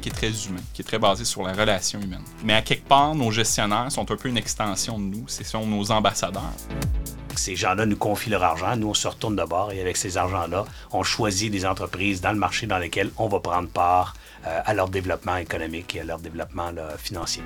qui est très humain, qui est très basé sur la relation humaine. Mais à quelque part, nos gestionnaires sont un peu une extension de nous. Ce sont nos ambassadeurs. Ces gens-là nous confient leur argent, nous on se retourne de bord et avec ces argents-là, on choisit des entreprises dans le marché dans lesquelles on va prendre part euh, à leur développement économique et à leur développement financier.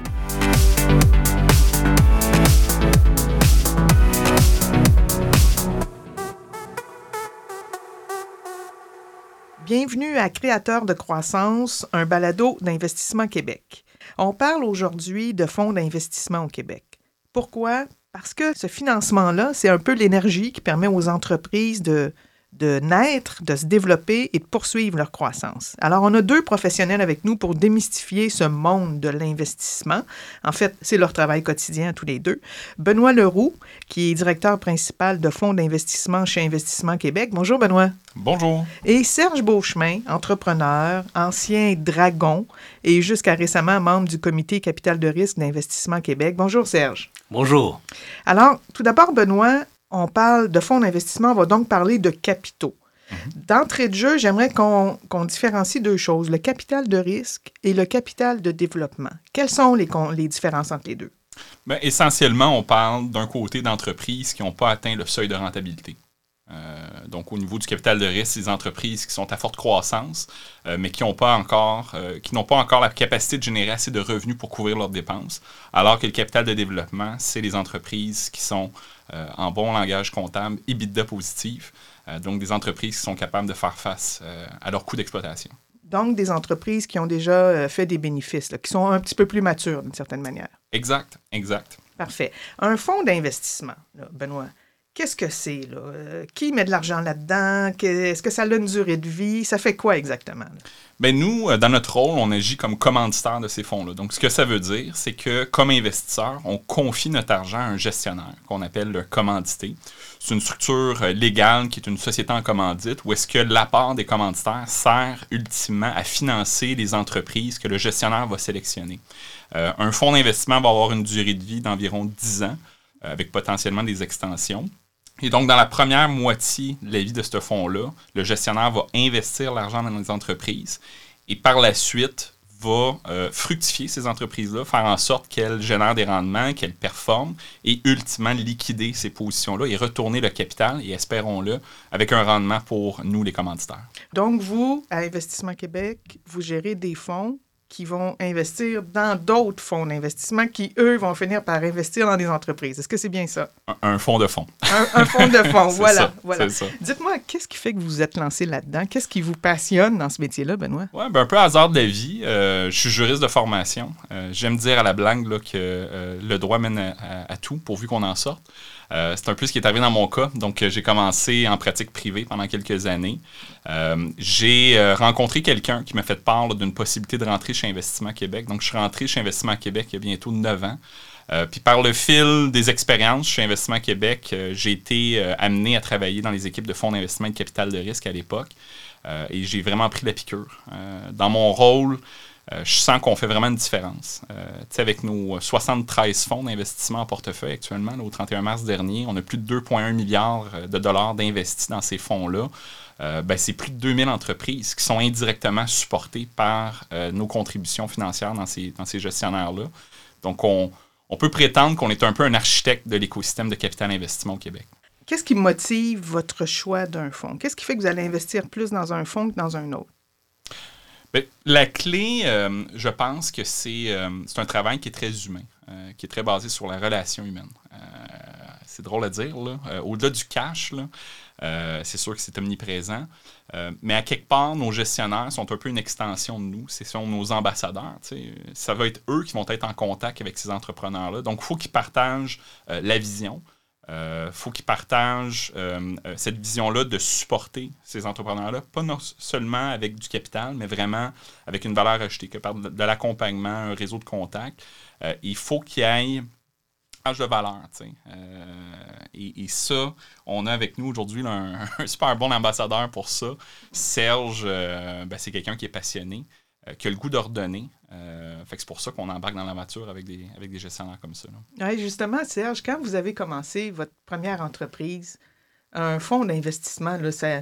Bienvenue à Créateurs de croissance, un balado d'investissement Québec. On parle aujourd'hui de fonds d'investissement au Québec. Pourquoi? Parce que ce financement-là, c'est un peu l'énergie qui permet aux entreprises de de naître, de se développer et de poursuivre leur croissance. Alors, on a deux professionnels avec nous pour démystifier ce monde de l'investissement. En fait, c'est leur travail quotidien tous les deux. Benoît Leroux, qui est directeur principal de fonds d'investissement chez Investissement Québec. Bonjour, Benoît. Bonjour. Et Serge Beauchemin, entrepreneur, ancien dragon et jusqu'à récemment membre du comité capital de risque d'Investissement Québec. Bonjour, Serge. Bonjour. Alors, tout d'abord, Benoît, on parle de fonds d'investissement, on va donc parler de capitaux. Mhm. D'entrée de jeu, j'aimerais qu'on différencie deux choses, le capital de risque et le capital de développement. Quelles sont les, les différences entre les deux? Bien, essentiellement, on parle d'un côté d'entreprises qui n'ont pas atteint le seuil de rentabilité. Euh, donc, au niveau du capital de risque, ces entreprises qui sont à forte croissance, euh, mais qui n'ont pas encore, euh, qui n'ont pas encore la capacité de générer assez de revenus pour couvrir leurs dépenses. Alors que le capital de développement, c'est les entreprises qui sont en bon langage comptable, EBITDA positif, donc des entreprises qui sont capables de faire face à leurs coûts d'exploitation. Donc, des entreprises qui ont déjà fait des bénéfices, qui sont un petit peu plus matures d'une certaine manière. Exact, exact. Parfait. Un fonds d'investissement, Benoît, Qu'est-ce que c'est, là? Euh, qui met de l'argent là-dedans? Est-ce que ça a une durée de vie? Ça fait quoi exactement? Bien, nous, euh, dans notre rôle, on agit comme commanditaire de ces fonds-là. Donc, ce que ça veut dire, c'est que, comme investisseur, on confie notre argent à un gestionnaire qu'on appelle le commandité. C'est une structure euh, légale qui est une société en commandite où est-ce que l'apport des commanditaires sert ultimement à financer les entreprises que le gestionnaire va sélectionner. un fonds d'investissement va avoir une durée de vie d'environ 10 ans avec potentiellement des extensions. Et donc, dans la première moitié de la vie de ce fonds-là, le gestionnaire va investir l'argent dans les entreprises et par la suite va euh, fructifier ces entreprises-là, faire en sorte qu'elles génèrent des rendements, qu'elles performent et ultimement liquider ces positions-là et retourner le capital et espérons-le avec un rendement pour nous, les commanditaires. Donc, vous, à Investissement Québec, vous gérez des fonds qui vont investir dans d'autres fonds d'investissement qui, eux, vont finir par investir dans des entreprises. Est-ce que c'est bien ça? Un, fonds de fonds. Un, fonds de fonds, voilà. voilà. Dites-moi, qu'est-ce qui fait que vous vous êtes lancé là-dedans? Qu'est-ce qui vous passionne dans ce métier-là, Benoît? Oui, ben un peu hasard de la vie. Euh, je suis juriste de formation. Euh, j'aime dire à la blague là, que euh, le droit mène à, à tout, pourvu qu'on en sorte. Euh, c'est un peu ce qui est arrivé dans mon cas. Donc, euh, j'ai commencé en pratique privée pendant quelques années. Euh, j'ai rencontré quelqu'un qui m'a fait part d'une possibilité de rentrer chez Investissement Québec. Donc, je suis rentré chez Investissement Québec il y a bientôt 9 ans. puis par le fil des expériences chez Investissement Québec, j'ai été amené à travailler dans les équipes de fonds d'investissement et de capital de risque à l'époque. et j'ai vraiment pris la piqûre. dans mon rôle, euh, je sens qu'on fait vraiment une différence. Euh, avec nos 73 fonds d'investissement en portefeuille actuellement, au 31 mars dernier, on a plus de 2,1 milliards euh, de dollars d'investis dans ces fonds-là. Ben, c'est plus de 2000 entreprises qui sont indirectement supportées par nos contributions financières dans ces, dans ces gestionnaires-là. Donc, on, on peut prétendre qu'on est un peu un architecte de l'écosystème de capital investissement au Québec. Qu'est-ce qui motive votre choix d'un fonds? Qu'est-ce qui fait que vous allez investir plus dans un fonds que dans un autre? Ben, la clé, euh, je pense que euh, c'est un travail qui est très humain, euh, qui est très basé sur la relation humaine. c'est drôle à dire, Au-delà du cash, c'est sûr que c'est omniprésent. mais à quelque part, nos gestionnaires sont un peu une extension de nous. Ce sont nos ambassadeurs. Ça va être eux qui vont être en contact avec ces entrepreneurs-là. Donc, il faut qu'ils partagent la vision. Euh, faut qu'ils partagent euh, euh, cette vision-là de supporter ces entrepreneurs-là, pas seulement avec du capital, mais vraiment avec une valeur ajoutée, que par de, l'accompagnement, un réseau de contacts. il faut qu'il y ait un de valeur. Et, et, ça, on a avec nous aujourd'hui un, super bon ambassadeur pour ça. Serge, ben, c'est quelqu'un qui est passionné, qui a le goût d'ordonner, euh, fait c'est pour ça qu'on embarque dans la l'aventure avec des, avec des gestionnaires comme ça. justement, Serge, quand vous avez commencé votre première entreprise, Un fonds d'investissement, là, ça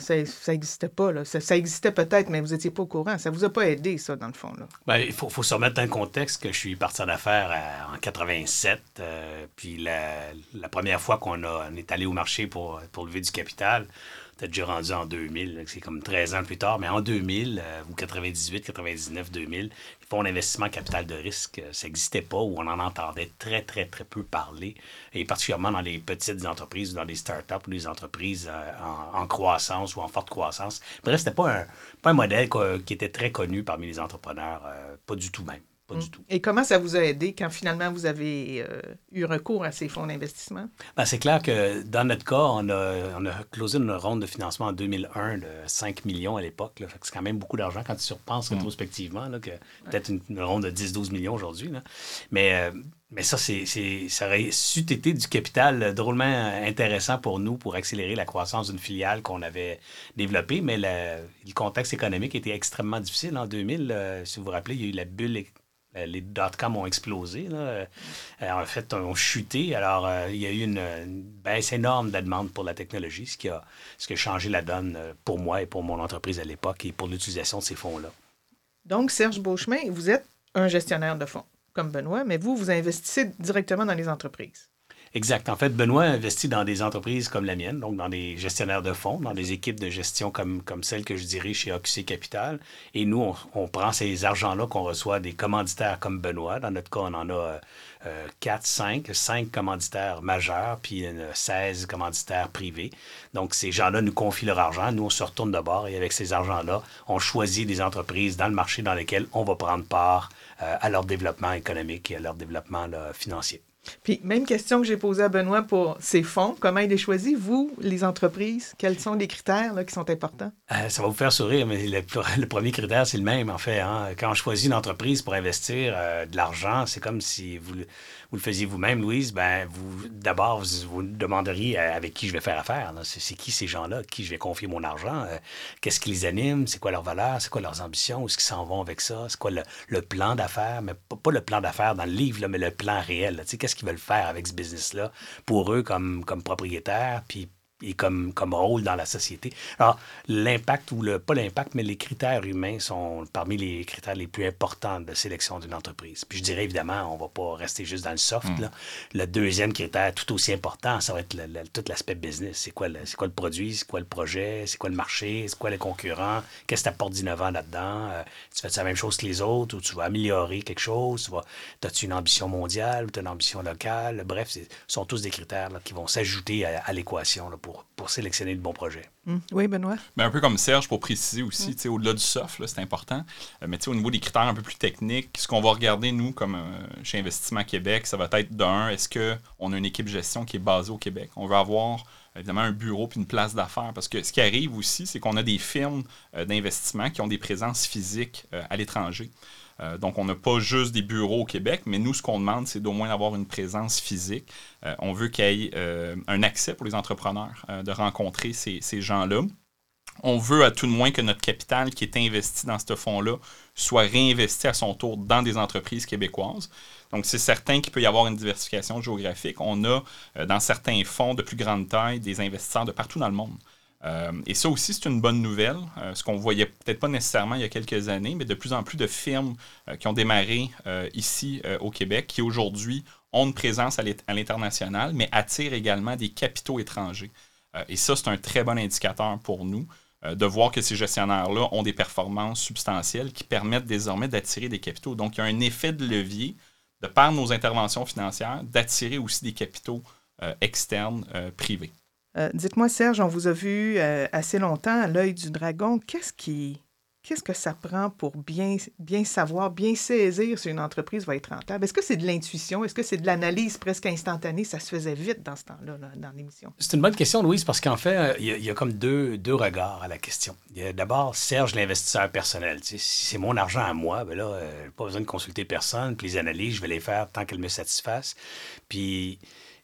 n'existait pas. Là. Ça, existait peut-être, mais vous n'étiez pas au courant. Ça ne vous a pas aidé, ça, dans le fond. Là? Bien, il faut, faut, se remettre dans le contexte que je suis parti en affaires en 87. Euh, puis la, la, première fois qu'on on est allé au marché pour, pour lever du capital, peut-être déjà rendu en 2000, c'est comme 13 ans plus tard, mais en 2000, euh, ou 98, 99, 2000, les fonds d'investissement capital de risque, euh, ça n'existait pas ou on en entendait très, très, très peu parler, et particulièrement dans les petites entreprises, dans les startups ou les entreprises euh, en, croissance ou en forte croissance. Bref, c'était pas un, pas un modèle qui était très connu parmi les entrepreneurs, pas du tout même. Mm. Et comment ça vous a aidé quand finalement vous avez euh, eu recours à ces fonds d'investissement? Ben, c'est clair que dans notre cas, on a, on a closé une ronde de financement en 2001 de 5 millions à l'époque. C'est quand même beaucoup d'argent quand tu surpenses mm. rétrospectivement, que peut-être une, ronde de 10-12 millions aujourd'hui. Mais, euh, mais ça, c'est, ça aurait su été du capital drôlement intéressant pour nous pour accélérer la croissance d'une filiale qu'on avait développée. Mais le contexte économique était extrêmement difficile en 2000. Euh, si vous vous rappelez, il y a eu la bulle euh, les dot-com ont explosé. Là. Euh, en fait, ont chuté. Alors, euh, il y a eu une, baisse énorme de la demande pour la technologie, ce qui, a, ce qui a changé la donne pour moi et pour mon entreprise à l'époque et pour l'utilisation de ces fonds-là. Donc, Serge Beauchemin, vous êtes un gestionnaire de fonds, comme Benoît, mais vous, vous investissez directement dans les entreprises. Exact. En fait, Benoît investit dans des entreprises comme la mienne, donc dans des gestionnaires de fonds, dans des équipes de gestion comme, comme celle que je dirige chez OQC Capital. Et nous, on, prend ces argents-là qu'on reçoit des commanditaires comme Benoît. Dans notre cas, on en a euh, 4, 5, 5 commanditaires majeurs, puis 16 commanditaires privés. Donc, ces gens-là nous confient leur argent. Nous, on se retourne de bord et avec ces argents-là, on choisit des entreprises dans le marché dans lesquelles on va prendre part euh, à leur développement économique et à leur développement financier. Puis, même question que j'ai posée à Benoît pour ces fonds. Comment il les choisit, vous, les entreprises? Quels sont les critères qui sont importants? Euh, ça va vous faire sourire, mais le, premier critère, c'est le même, en fait. Hein. Quand on choisit une entreprise pour investir euh, de l'argent, c'est comme si vous, vous le faisiez vous-même, Louise, ben, vous, d'abord, vous, demanderiez euh, avec qui je vais faire affaire. C'est, qui ces gens-là, qui je vais confier mon argent? qu'est-ce qui les anime? C'est quoi leurs valeurs? C'est quoi leurs ambitions? Où est-ce qu'ils s'en vont avec ça? C'est quoi le, plan d'affaires? Mais pas, le plan d'affaires dans le livre, mais le plan réel. Qu'est-ce qu'ils veulent faire avec ce business-là pour eux comme, comme propriétaires, et comme, comme rôle dans la société. Alors, l'impact, ou le, pas l'impact, mais les critères humains sont parmi les critères les plus importants de sélection d'une entreprise. Puis je dirais évidemment, on ne va pas rester juste dans le soft. Hmm. Là. Le deuxième critère, tout aussi important, ça va être tout l'aspect business. C'est quoi, le, quoi le produit, c'est quoi le projet, c'est quoi le marché, c'est quoi les concurrents, qu'est-ce que tu apportes d'innovant là-dedans. Euh, tu fais la même chose que les autres ou tu vas améliorer quelque chose. Tu as-tu une ambition mondiale ou tu as une ambition locale? Bref, ce sont tous des critères qui vont s'ajouter à, à l'équation pour pour, sélectionner le bon projet. Hmm. Oui, Benoît. Mais un peu comme Serge, pour préciser aussi, hmm. au-delà du soft, c'est important. Euh, mais au niveau des critères un peu plus techniques, ce qu'on va regarder, nous, comme euh, chez Investissement Québec, ça va être d'un, est-ce qu'on a une équipe gestion qui est basée au Québec? On veut avoir évidemment un bureau puis une place d'affaires. Parce que ce qui arrive aussi, c'est qu'on a des firmes euh, d'investissement qui ont des présences physiques à l'étranger. Euh, donc, on n'a pas juste des bureaux au Québec, mais nous, ce qu'on demande, c'est d'au moins avoir une présence physique. Euh, on veut qu'il y ait euh, un accès pour les entrepreneurs de rencontrer ces, gens-là. On veut à tout de moins que notre capital qui est investi dans ce fonds-là soit réinvesti à son tour dans des entreprises québécoises. Donc, c'est certain qu'il peut y avoir une diversification géographique. On a, dans certains fonds de plus grande taille, des investisseurs de partout dans le monde. Euh, et ça aussi, c'est une bonne nouvelle, euh, ce qu'on voyait peut-être pas nécessairement il y a quelques années, mais de plus en plus de firmes euh, qui ont démarré ici au Québec, qui aujourd'hui ont une présence à l'international, mais attirent également des capitaux étrangers. et ça, c'est un très bon indicateur pour nous de voir que ces gestionnaires-là ont des performances substantielles qui permettent désormais d'attirer des capitaux. Donc, il y a un effet de levier, de par nos interventions financières, d'attirer aussi des capitaux externes privés. Euh, dites-moi, Serge, on vous a vu euh, assez longtemps à l'œil du dragon. Qu'est-ce qui. Qu'est-ce que ça prend pour bien, bien savoir, bien saisir si une entreprise va être rentable? Est-ce que c'est de l'intuition? Est-ce que c'est de l'analyse presque instantanée? Ça se faisait vite dans ce temps-là, dans l'émission. C'est une bonne question, Louise, parce qu'en fait, euh, il y, a comme deux, deux regards à la question. D'abord Serge, l'investisseur personnel. si c'est mon argent à moi, ben là, pas besoin de consulter personne. Puis les analyses, je vais les faire tant qu'elles me satisfassent. Puis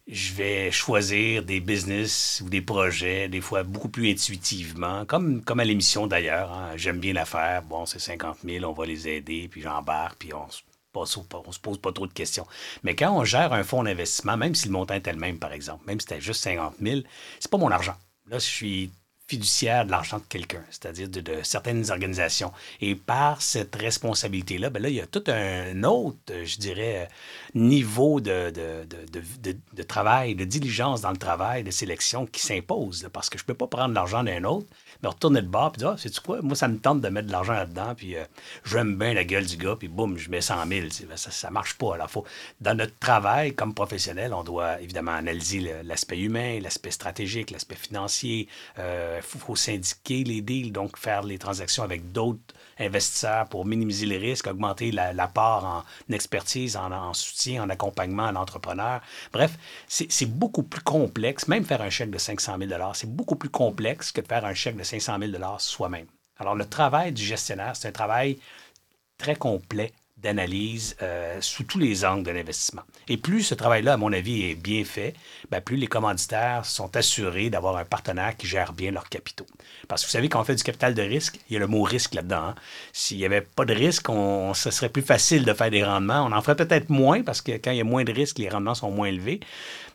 je vais choisir des business ou des projets, des fois beaucoup plus intuitivement, comme, comme à l'émission d'ailleurs. Hein. J'aime bien l'affaire. Bon, c'est 50 000, on va les aider, puis j'embarque, puis on se on se pose pas trop de questions. Mais quand on gère un fonds d'investissement, même si le montant était le même, par exemple, même si c'était juste 50 000, c'est pas mon argent. là, je suis fiduciaire de l'argent de quelqu'un, c'est-à-dire de, certaines organisations. Et par cette responsabilité-là, ben là, il y a tout un autre, je dirais, niveau de, de, travail, de diligence dans le travail, de sélection qui s'impose, parce que je ne peux pas prendre l'argent d'un autre me retourner de bord, puis dire, ah, c'est-tu quoi? Moi, ça me tente de mettre de l'argent là-dedans, puis euh, j'aime bien la gueule du gars, puis boum, je mets 100 000. Ça, ne marche pas. Alors, faut, dans notre travail comme professionnel, on doit évidemment analyser l'aspect humain, l'aspect stratégique, l'aspect financier. Il euh, faut, syndiquer les deals, donc faire les transactions avec d'autres investisseurs pour minimiser les risques, augmenter la, part en expertise, en, soutien, en accompagnement à l'entrepreneur. Bref, c'est beaucoup plus complexe. Même faire un chèque de 500 000 c'est beaucoup plus complexe que de faire un chèque de 500 000 soi-même. Alors, le travail du gestionnaire, c'est un travail très complet d'analyse euh, sous tous les angles de l'investissement. Et plus ce travail-là, à mon avis, est bien fait, ben, plus les commanditaires sont assurés d'avoir un partenaire qui gère bien leurs capitaux. Parce que vous savez, quand on fait du capital de risque, il y a le mot risque là-dedans. Hein. S'il n'y avait pas de risque, on, ce serait plus facile de faire des rendements. On en ferait peut-être moins parce que quand il y a moins de risques, les rendements sont moins élevés.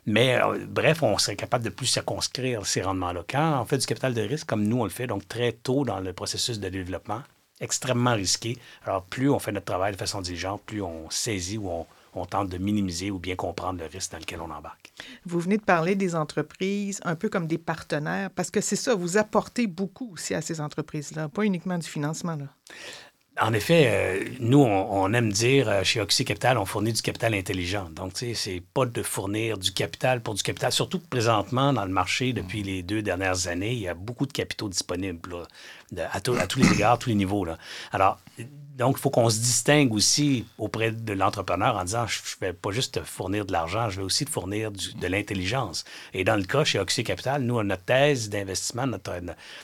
Mais euh, bref, on serait capable de plus circonscrire ces rendements-là. Quand on fait du capital de risque, comme nous on le fait, donc très tôt dans le processus de développement, extrêmement risqué. Alors, plus on fait notre travail de façon diligente, plus on saisit ou on, tente de minimiser ou bien comprendre le risque dans lequel on embarque. Vous venez de parler des entreprises un peu comme des partenaires, parce que c'est ça, vous apportez beaucoup aussi à ces entreprises-là, pas uniquement du financement. Là. En effet, euh, nous, on, aime dire euh, chez Oxy Capital, on fournit du capital intelligent. Donc, tu sais, c'est pas de fournir du capital pour du capital. Surtout que présentement, dans le marché, depuis les deux dernières années, il y a beaucoup de capitaux disponibles à, tous les égards, tous les niveaux. Là. Alors, donc, il faut qu'on se distingue aussi auprès de l'entrepreneur en disant, je ne vais pas juste te fournir de l'argent, je vais aussi te fournir de l'intelligence. Et dans le cas chez Oxy Capital, nous, notre thèse d'investissement, notre,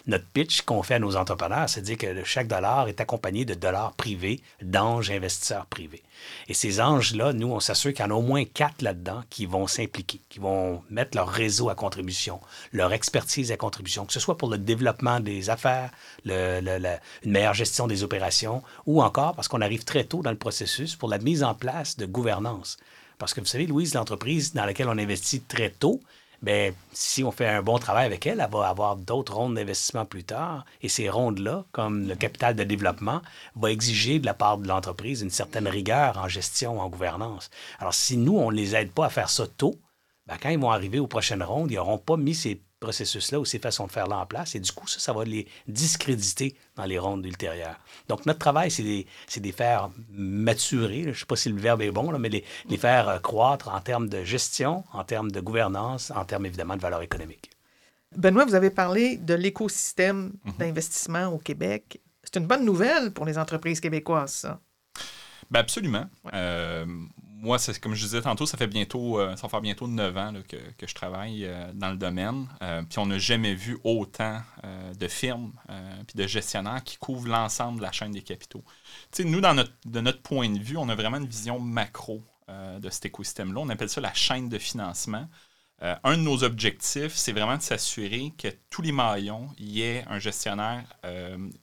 notre pitch qu'on fait à nos entrepreneurs, c'est de dire que chaque dollar est accompagné de dollars privés, d'anges investisseurs privés. Et ces anges-là, nous, on s'assure qu'il y en a au moins quatre là-dedans qui vont s'impliquer, qui vont mettre leur réseau à contribution, leur expertise à contribution, que ce soit pour le développement des affaires, une meilleure gestion des opérations, ou encore parce qu'on arrive très tôt dans le processus pour la mise en place de gouvernance. Parce que vous savez, Louise, l'entreprise dans laquelle on investit très tôt, bien, si on fait un bon travail avec elle, elle va avoir d'autres rondes d'investissement plus tard. Et ces rondes-là, comme le capital de développement, va exiger de la part de l'entreprise une certaine rigueur en gestion, en gouvernance. Alors, si nous, on ne les aide pas à faire ça tôt, bien, quand ils vont arriver aux prochaines rondes, ils n'auront pas mis ces processus-là ou ces façons de faire-là en place. Et du coup, ça, ça va les discréditer dans les rondes ultérieures. Donc, notre travail, c'est de les faire maturer. Je ne sais pas si le verbe est bon, là, mais les, les faire euh, croître en termes de gestion, en termes de gouvernance, en termes évidemment de valeur économique. Benoît, vous avez parlé de l'écosystème mhm. d'investissement au Québec. C'est une bonne nouvelle pour les entreprises québécoises, ça. Ben absolument. Euh, moi, c'est comme je disais tantôt, ça fait bientôt, euh, ça va faire bientôt 9 ans que, je travaille euh, dans le domaine. Euh, puis on n'a jamais vu autant de firmes puis de gestionnaires qui couvrent l'ensemble de la chaîne des capitaux. sais, nous, dans de notre point de vue, on a vraiment une vision macro de cet écosystème-là. On appelle ça la chaîne de financement. un de nos objectifs, c'est vraiment de s'assurer que tous les maillons y ait un gestionnaire,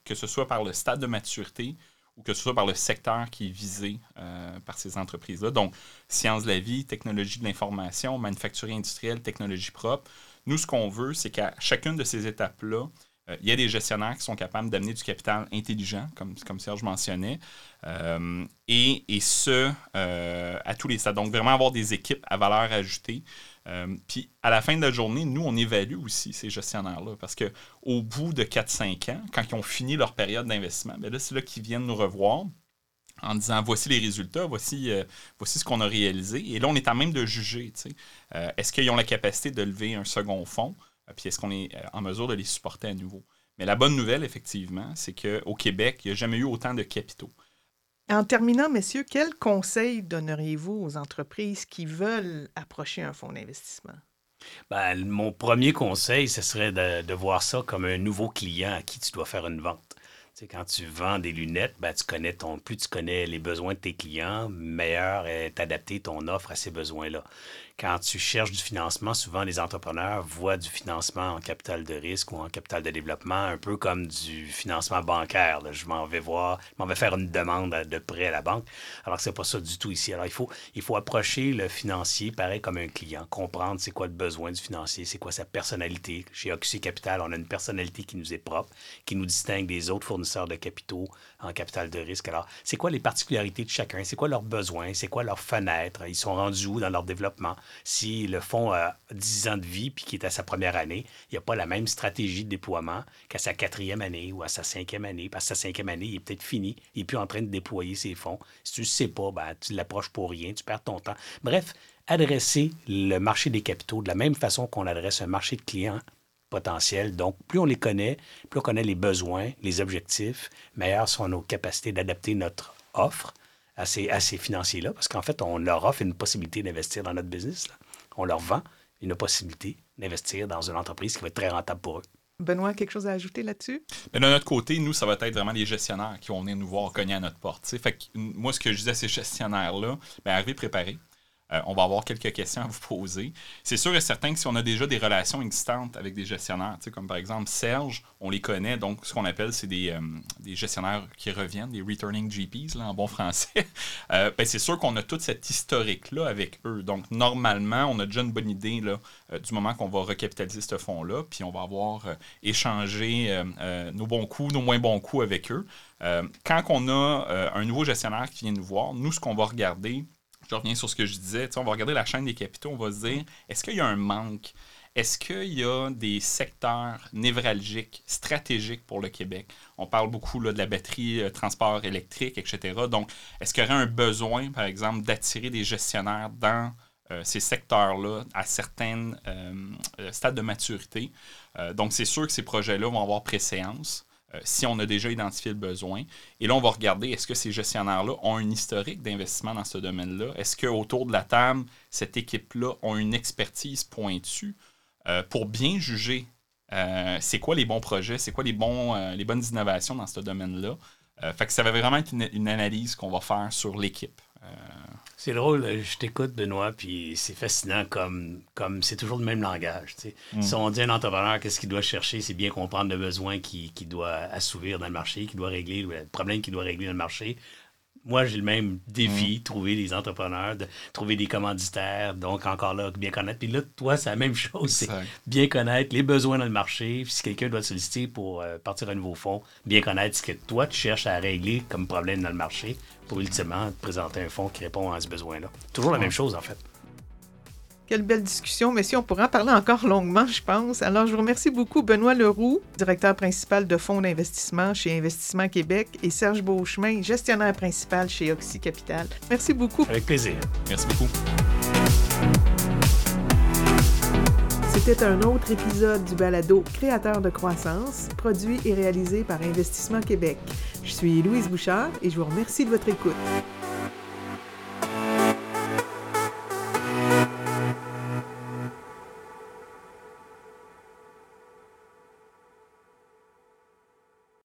que ce soit par le stade de maturité ou que ce soit par le secteur qui est visé euh, par ces entreprises-là. Donc, sciences de la vie, technologie de l'information, manufacturier industriel, technologie propre. Nous, ce qu'on veut, c'est qu'à chacune de ces étapes-là, euh, il y a des gestionnaires qui sont capables d'amener du capital intelligent, comme, comme Serge mentionnait, euh, et, et, ce, à tous les stades. Donc, vraiment avoir des équipes à valeur ajoutée euh, puis à la fin de la journée, nous, on évalue aussi ces gestionnaires-là. Parce qu'au bout de 4-5 ans, quand ils ont fini leur période d'investissement, ben là, c'est là qu'ils viennent nous revoir en disant voici les résultats, voici, euh, voici ce qu'on a réalisé. Et là, on est à même de juger. Euh, est-ce qu'ils ont la capacité de lever un second fonds? puis est-ce qu'on est en mesure de les supporter à nouveau? Mais la bonne nouvelle, effectivement, c'est qu'au Québec, il n'y a jamais eu autant de capitaux. En terminant, messieurs, quels conseils donneriez-vous aux entreprises qui veulent approcher un fonds d'investissement? Ben, mon premier conseil, ce serait de, voir ça comme un nouveau client à qui tu dois faire une vente. quand tu vends des lunettes, ben, tu connais ton, plus tu connais les besoins de tes clients, meilleur est adapté ton offre à ces besoins-là. Quand tu cherches du financement, souvent les entrepreneurs voient du financement en capital de risque ou en capital de développement, un peu comme du financement bancaire. Je m'en vais voir, je m'en vais faire une demande de prêt à la banque, alors que c'est pas ça du tout ici. Alors il faut, il faut approcher le financier pareil comme un client, comprendre c'est quoi le besoin du financier, c'est quoi sa personnalité. Chez Oxy Capital, on a une personnalité qui nous est propre, qui nous distingue des autres fournisseurs de capitaux en capital de risque. Alors, c'est quoi les particularités de chacun? C'est quoi leurs besoins? C'est quoi leurs fenêtres? Ils sont rendus où dans leur développement? Si le fonds a 10 ans de vie puis qui est à sa première année, il n'y a pas la même stratégie de déploiement qu'à sa quatrième année ou à sa cinquième année. Parce que sa cinquième année, il est peut-être fini. Il n'est plus en train de déployer ses fonds. Si tu ne sais pas, ben, tu l'approches pour rien, tu perds ton temps. Bref, adresser le marché des capitaux de la même façon qu'on adresse un marché de clients potentiels. Donc, plus on les connaît, plus on connaît les besoins, les objectifs, meilleures sont nos capacités d'adapter notre offre à ces, à ces financiers-là, parce qu'en fait, on leur offre une possibilité d'investir dans notre business. On leur vend une possibilité d'investir dans une entreprise qui va être très rentable pour eux. Benoît, quelque chose à ajouter là-dessus? de notre côté, nous, ça va être vraiment les gestionnaires qui vont venir nous voir cogner à notre porte. Fait moi, ce que je disais à ces gestionnaires-là, ben, arrivez préparés. Euh, on va avoir quelques questions à vous poser. C'est sûr et certain que si on a déjà des relations existantes avec des gestionnaires, comme par exemple Serge, on les connaît, donc ce qu'on appelle, c'est des, euh, gestionnaires qui reviennent, des returning GPs là, en bon français. Euh, ben, c'est sûr qu'on a tout cet historique-là avec eux. Donc normalement, on a déjà une bonne idée du moment qu'on va recapitaliser ce fonds-là, puis on va avoir échangé nos bons coups, nos moins bons coups avec eux. quand on a un nouveau gestionnaire qui vient nous voir, nous, ce qu'on va regarder, je reviens sur ce que je disais, on va regarder la chaîne des capitaux, on va se dire, est-ce qu'il y a un manque? Est-ce qu'il y a des secteurs névralgiques, stratégiques pour le Québec? On parle beaucoup là, de la batterie, euh, transport électrique, etc. Donc, est-ce qu'il y aurait un besoin, par exemple, d'attirer des gestionnaires dans euh, ces secteurs-là à certains euh, stades de maturité? donc, c'est sûr que ces projets-là vont avoir préséance. Euh, si on a déjà identifié le besoin. Et là, on va regarder, est-ce que ces gestionnaires-là ont un historique d'investissement dans ce domaine-là? Est-ce qu'autour de la table, cette équipe-là a une expertise pointue euh, pour bien juger euh, c'est quoi les bons projets, c'est quoi les, bons, les bonnes innovations dans ce domaine-là? fait que ça va vraiment être une analyse qu'on va faire sur l'équipe. C'est drôle, je t'écoute, Benoît, puis c'est fascinant comme comme c'est toujours le même langage. Mm. Si on dit un entrepreneur, qu'est-ce qu'il doit chercher, c'est bien comprendre le besoin qu'il doit assouvir dans le marché, qu'il doit régler, le problème qu'il doit régler dans le marché moi, j'ai le même défi, mm. trouver des entrepreneurs, de trouver des commanditaires, donc encore là, bien connaître. Puis là, toi, c'est la même chose, c'est bien connaître les besoins dans le marché. Puis si quelqu'un doit te solliciter pour euh, partir un nouveau fonds, bien connaître ce que toi, tu cherches à régler comme problème dans le marché pour ultimement te présenter un fonds qui répond à ce besoin-là. Toujours la même chose, en fait. Quelle belle discussion, mais si on pourra en parler encore longuement, je pense. Alors, je vous remercie beaucoup Benoît Leroux, directeur principal de fonds d'investissement chez Investissement Québec, et Serge Beauchemin, gestionnaire principal chez Oxy Capital. Merci beaucoup. Avec plaisir. Merci beaucoup. C'était un autre épisode du balado Créateur de croissance, produit et réalisé par Investissement Québec. Je suis Louise Bouchard et je vous remercie de votre écoute.